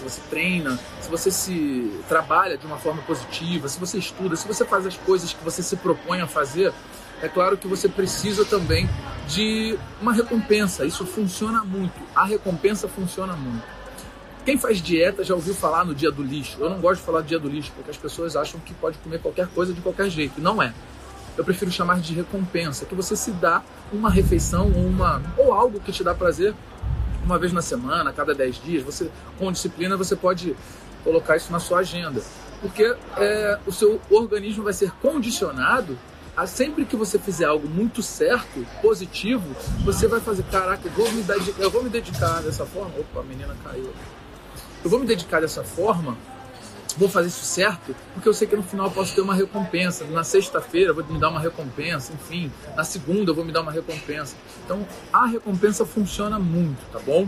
se você treina, se você se trabalha de uma forma positiva, se você estuda, se você faz as coisas que você se propõe a fazer, é claro que você precisa também de uma recompensa. Isso funciona muito. A recompensa funciona muito. Quem faz dieta já ouviu falar no dia do lixo. Eu não gosto de falar dia do lixo porque as pessoas acham que pode comer qualquer coisa de qualquer jeito. Não é. Eu prefiro chamar de recompensa, que você se dá uma refeição ou, uma, ou algo que te dá prazer uma vez na semana, a cada 10 dias. Você, com disciplina, você pode colocar isso na sua agenda. Porque é, o seu organismo vai ser condicionado a sempre que você fizer algo muito certo, positivo, você vai fazer, caraca, eu vou me dedicar, eu vou me dedicar dessa forma. Opa, a menina caiu. Eu vou me dedicar dessa forma vou fazer isso certo, porque eu sei que no final eu posso ter uma recompensa. Na sexta-feira eu vou me dar uma recompensa, enfim, na segunda eu vou me dar uma recompensa. Então a recompensa funciona muito, tá bom?